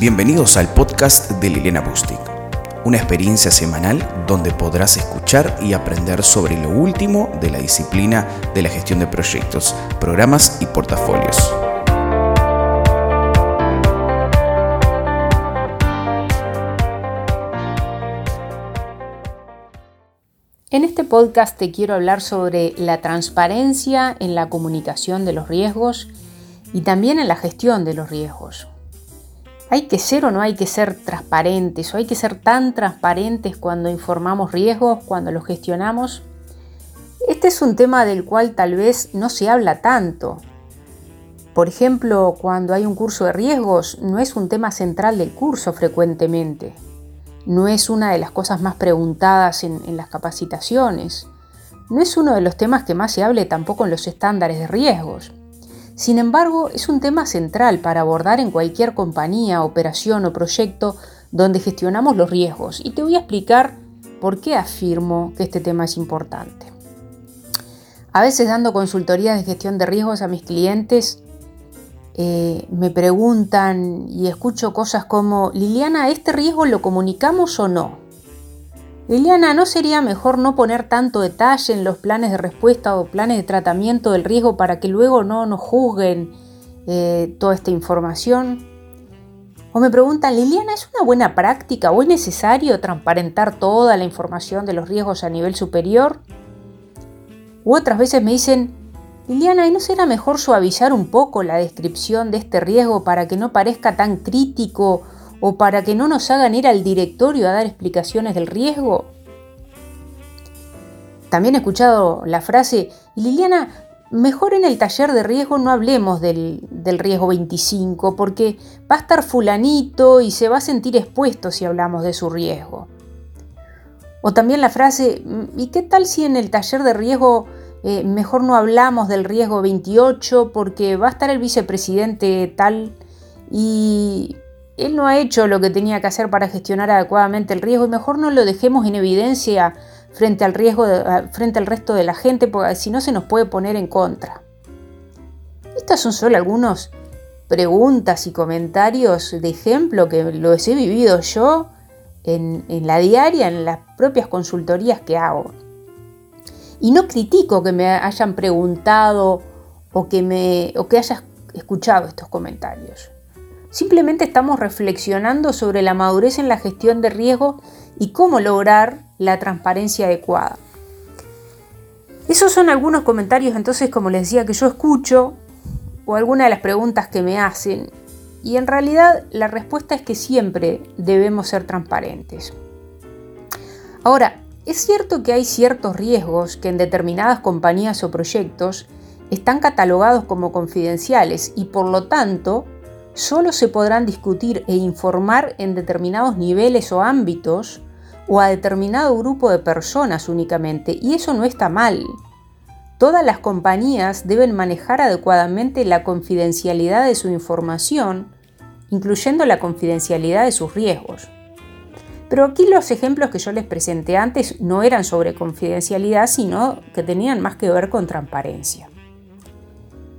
Bienvenidos al podcast de Liliana Bustic, una experiencia semanal donde podrás escuchar y aprender sobre lo último de la disciplina de la gestión de proyectos, programas y portafolios. En este podcast te quiero hablar sobre la transparencia en la comunicación de los riesgos y también en la gestión de los riesgos. ¿Hay que ser o no hay que ser transparentes? ¿O hay que ser tan transparentes cuando informamos riesgos, cuando los gestionamos? Este es un tema del cual tal vez no se habla tanto. Por ejemplo, cuando hay un curso de riesgos, no es un tema central del curso frecuentemente. No es una de las cosas más preguntadas en, en las capacitaciones. No es uno de los temas que más se hable tampoco en los estándares de riesgos. Sin embargo, es un tema central para abordar en cualquier compañía, operación o proyecto donde gestionamos los riesgos y te voy a explicar por qué afirmo que este tema es importante. A veces dando consultorías de gestión de riesgos a mis clientes, eh, me preguntan y escucho cosas como, Liliana, ¿este riesgo lo comunicamos o no? Liliana, ¿no sería mejor no poner tanto detalle en los planes de respuesta o planes de tratamiento del riesgo para que luego no nos juzguen eh, toda esta información? O me preguntan, Liliana, ¿es una buena práctica o es necesario transparentar toda la información de los riesgos a nivel superior? U otras veces me dicen, Liliana, ¿y no será mejor suavizar un poco la descripción de este riesgo para que no parezca tan crítico o para que no nos hagan ir al directorio a dar explicaciones del riesgo? También he escuchado la frase, Liliana, mejor en el taller de riesgo no hablemos del, del, riesgo 25, porque va a estar fulanito y se va a sentir expuesto si hablamos de su riesgo. O también la frase, ¿y qué tal si en el taller de riesgo eh, mejor no hablamos del riesgo 28 porque va a estar el vicepresidente tal y él no ha hecho lo que tenía que hacer para gestionar adecuadamente el riesgo y mejor no lo dejemos en evidencia frente al riesgo frente al resto de la gente porque si no se nos puede poner en contra. Estas son solo algunas preguntas y comentarios de ejemplo que los he vivido yo en, la diaria, en las propias consultorías que hago. Y no critico que me hayan preguntado o que, me, o que hayas escuchado estos comentarios. Simplemente estamos reflexionando sobre la madurez en la gestión de riesgo y cómo lograr la transparencia adecuada. Esos son algunos comentarios entonces, como les decía, que yo escucho o algunas de las preguntas que me hacen. Y en realidad la respuesta es que siempre debemos ser transparentes. Ahora, es cierto que hay ciertos riesgos que en determinadas compañías o proyectos están catalogados como confidenciales y por lo tanto solo se podrán discutir e informar en determinados niveles o ámbitos o a determinado grupo de personas únicamente, y eso no está mal. Todas las compañías deben manejar adecuadamente la confidencialidad de su información, incluyendo la confidencialidad de sus riesgos. Pero aquí los ejemplos que yo les presenté antes no eran sobre confidencialidad, sino que tenían más que ver con transparencia.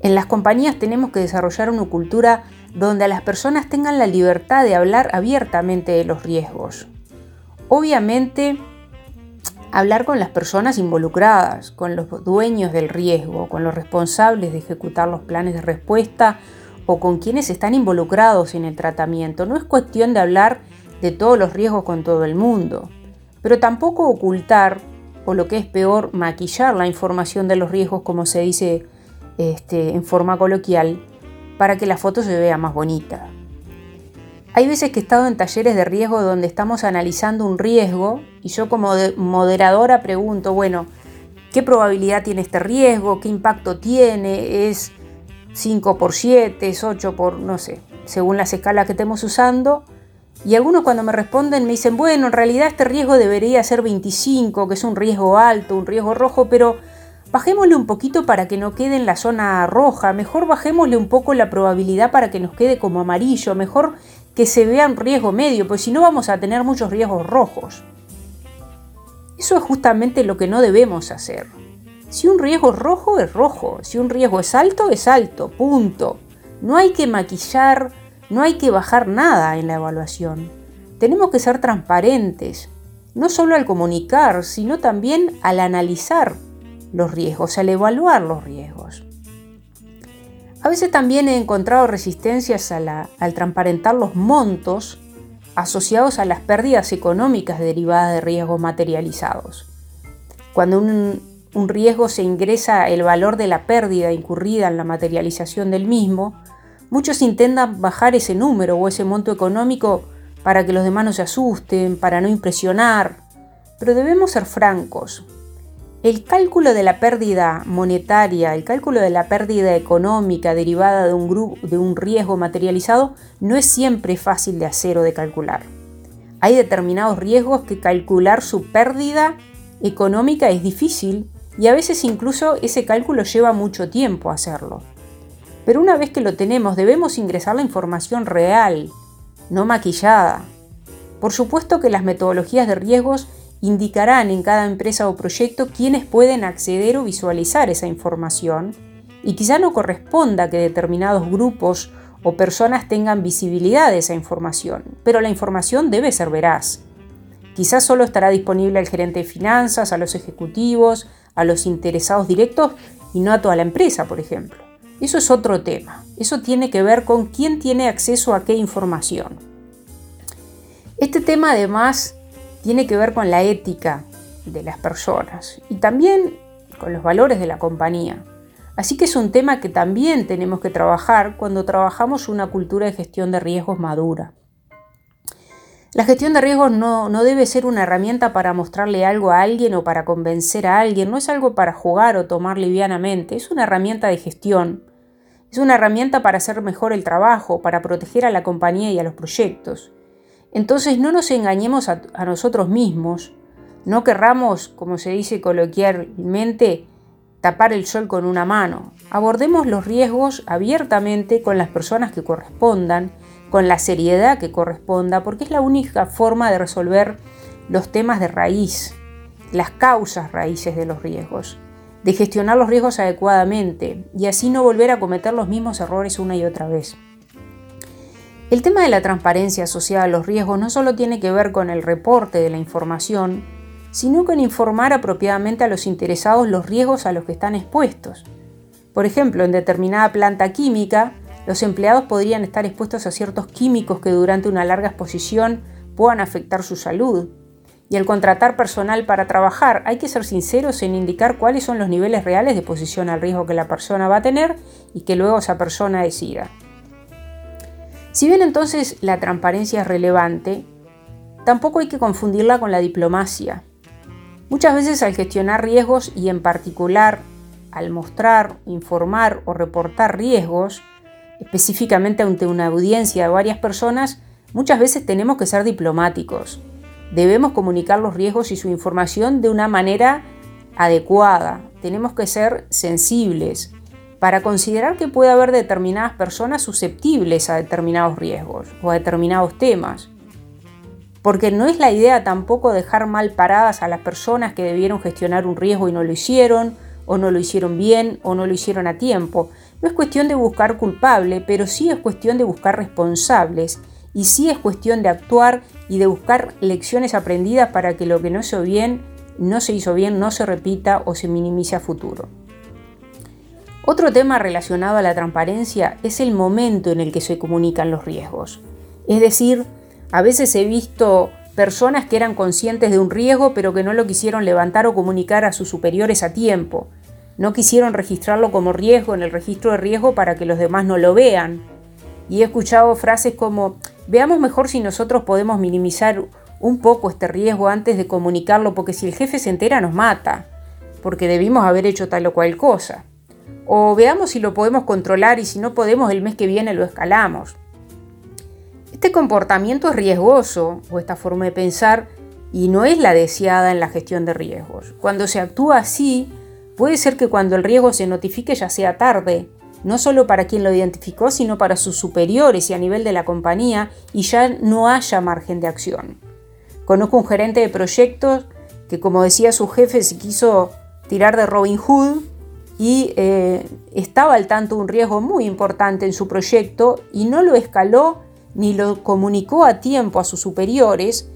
En las compañías tenemos que desarrollar una cultura donde las personas tengan la libertad de hablar abiertamente de los riesgos. Obviamente, hablar con las personas involucradas, con los dueños del riesgo, con los responsables de ejecutar los planes de respuesta o con quienes están involucrados en el tratamiento. No es cuestión de hablar de todos los riesgos con todo el mundo, pero tampoco ocultar, o lo que es peor, maquillar la información de los riesgos, como se dice este, en forma coloquial, para que la foto se vea más bonita. Hay veces que he estado en talleres de riesgo donde estamos analizando un riesgo y yo como moderadora pregunto, bueno, ¿qué probabilidad tiene este riesgo? ¿Qué impacto tiene? ¿Es 5 por 7? ¿Es 8 por, no sé, según las escalas que estemos usando? Y algunos cuando me responden me dicen, bueno, en realidad este riesgo debería ser 25, que es un riesgo alto, un riesgo rojo, pero Bajémosle un poquito para que no quede en la zona roja, mejor bajémosle un poco la probabilidad para que nos quede como amarillo, mejor que se vea un riesgo medio, pues si no vamos a tener muchos riesgos rojos. Eso es justamente lo que no debemos hacer. Si un riesgo es rojo, es rojo. Si un riesgo es alto, es alto. Punto. No hay que maquillar no hay que bajar nada en la evaluación. Tenemos que ser transparentes, no solo al comunicar, sino también al analizar los riesgos, al evaluar los riesgos. A veces también he encontrado resistencias al transparentar los montos asociados a las pérdidas económicas derivadas de riesgos materializados. Cuando un, un riesgo se ingresa el valor de la pérdida incurrida en la materialización del mismo, muchos intentan bajar ese número o ese monto económico para que los demás no se asusten, para no impresionar, pero debemos ser francos. El cálculo de la pérdida monetaria, el cálculo de la pérdida económica derivada de un, grupo, de un riesgo materializado no es siempre fácil de hacer o de calcular. Hay determinados riesgos que calcular su pérdida económica es difícil y a veces incluso ese cálculo lleva mucho tiempo hacerlo. Pero una vez que lo tenemos debemos ingresar la información real, no maquillada. Por supuesto que las metodologías de riesgos indicarán en cada empresa o proyecto quiénes pueden acceder o visualizar esa información y quizá no corresponda que determinados grupos o personas tengan visibilidad de esa información, pero la información debe ser veraz. Quizás solo estará disponible al gerente de finanzas, a los ejecutivos, a los interesados directos y no a toda la empresa, por ejemplo. Eso es otro tema. Eso tiene que ver con quién tiene acceso a qué información. Este tema además tiene que ver con la ética de las personas y también con los valores de la compañía. Así que es un tema que también tenemos que trabajar cuando trabajamos una cultura de gestión de riesgos madura. La gestión de riesgos no, debe ser una herramienta para mostrarle algo a alguien o para convencer a alguien, no es algo para jugar o tomar livianamente, es una herramienta de gestión, es una herramienta para hacer mejor el trabajo, para proteger a la compañía y a los proyectos. Entonces no nos engañemos a, nosotros mismos, no querramos, como se dice coloquialmente, tapar el sol con una mano. Abordemos los riesgos abiertamente con las personas que correspondan con la seriedad que corresponda, porque es la única forma de resolver los temas de raíz, las causas raíces de los riesgos, de gestionar los riesgos adecuadamente y así no volver a cometer los mismos errores una y otra vez. El tema de la transparencia asociada a los riesgos no solo tiene que ver con el reporte de la información, sino con informar apropiadamente a los interesados los riesgos a los que están expuestos. Por ejemplo, en determinada planta química, los empleados podrían estar expuestos a ciertos químicos que durante una larga exposición puedan afectar su salud. Y al contratar personal para trabajar, hay que ser sinceros en indicar cuáles son los niveles reales de exposición al riesgo que la persona va a tener y que luego esa persona decida. Si bien entonces la transparencia es relevante, tampoco hay que confundirla con la diplomacia. Muchas veces al gestionar riesgos y en particular al mostrar, informar o reportar riesgos, específicamente ante una audiencia de varias personas, muchas veces tenemos que ser diplomáticos. Debemos comunicar los riesgos y su información de una manera adecuada. Tenemos que ser sensibles para considerar que puede haber determinadas personas susceptibles a determinados riesgos o a determinados temas. Porque no es la idea tampoco dejar mal paradas a las personas que debieron gestionar un riesgo y no lo hicieron, o no lo hicieron bien, o no lo hicieron a tiempo, no es cuestión de buscar culpable, pero sí es cuestión de buscar responsables y sí es cuestión de actuar y de buscar lecciones aprendidas para que lo que no hizo bien, no se hizo bien, no se repita o se minimice a futuro. Otro tema relacionado a la transparencia es el momento en el que se comunican los riesgos. Es decir, a veces he visto personas que eran conscientes de un riesgo pero que no lo quisieron levantar o comunicar a sus superiores a tiempo. No quisieron registrarlo como riesgo en el registro de riesgo para que los demás no lo vean. Y he escuchado frases como, veamos mejor si nosotros podemos minimizar un poco este riesgo antes de comunicarlo, porque si el jefe se entera nos mata, porque debimos haber hecho tal o cual cosa. O veamos si lo podemos controlar y si no podemos el mes que viene lo escalamos. Este comportamiento es riesgoso, o esta forma de pensar, y no es la deseada en la gestión de riesgos. Cuando se actúa así, Puede ser que cuando el riesgo se notifique ya sea tarde, no solo para quien lo identificó, sino para sus superiores y a nivel de la compañía, y ya no haya margen de acción. Conozco un gerente de proyectos que, como decía su jefe, se quiso tirar de Robin Hood y eh, estaba al tanto de un riesgo muy importante en su proyecto y no lo escaló ni lo comunicó a tiempo a sus superiores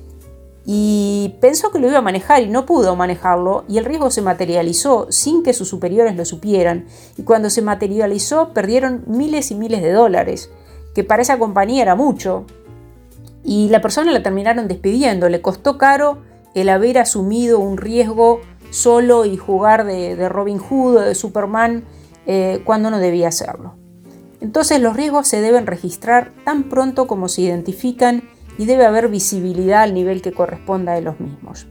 y pensó que lo iba a manejar y no pudo manejarlo y el riesgo se materializó sin que sus superiores lo supieran. Y cuando se materializó perdieron miles y miles de dólares, que para esa compañía era mucho. Y la persona la terminaron despidiendo, le costó caro el haber asumido un riesgo solo y jugar de, Robin Hood o de Superman eh, cuando no debía hacerlo. Entonces los riesgos se deben registrar tan pronto como se identifican y debe haber visibilidad al nivel que corresponda de los mismos.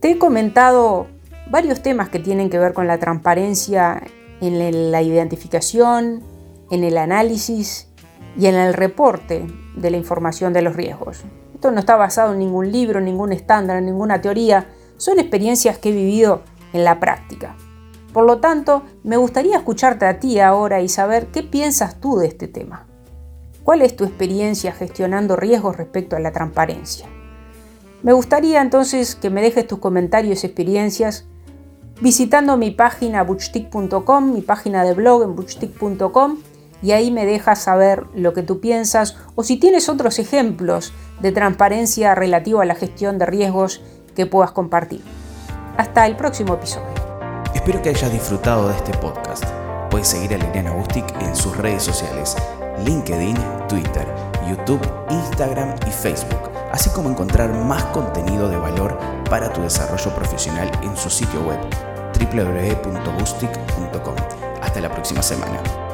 Te he comentado varios temas que tienen que ver con la transparencia en la identificación, en el análisis y en el reporte de la información de los riesgos. Esto no está basado en ningún libro, ningún estándar, en ninguna teoría, son experiencias que he vivido en la práctica. Por lo tanto, me gustaría escucharte a ti ahora y saber qué piensas tú de este tema. ¿Cuál es tu experiencia gestionando riesgos respecto a la transparencia? Me gustaría entonces que me dejes tus comentarios y experiencias visitando mi página butchtick.com, mi página de blog en butchtick.com y ahí me dejas saber lo que tú piensas o si tienes otros ejemplos de transparencia relativo a la gestión de riesgos que puedas compartir. Hasta el próximo episodio. Espero que hayas disfrutado de este podcast. Puedes seguir a Liliana Bustic en sus redes sociales, LinkedIn, Twitter, YouTube, Instagram y Facebook, así como encontrar más contenido de valor para tu desarrollo profesional en su sitio web www.bustic.com. Hasta la próxima semana.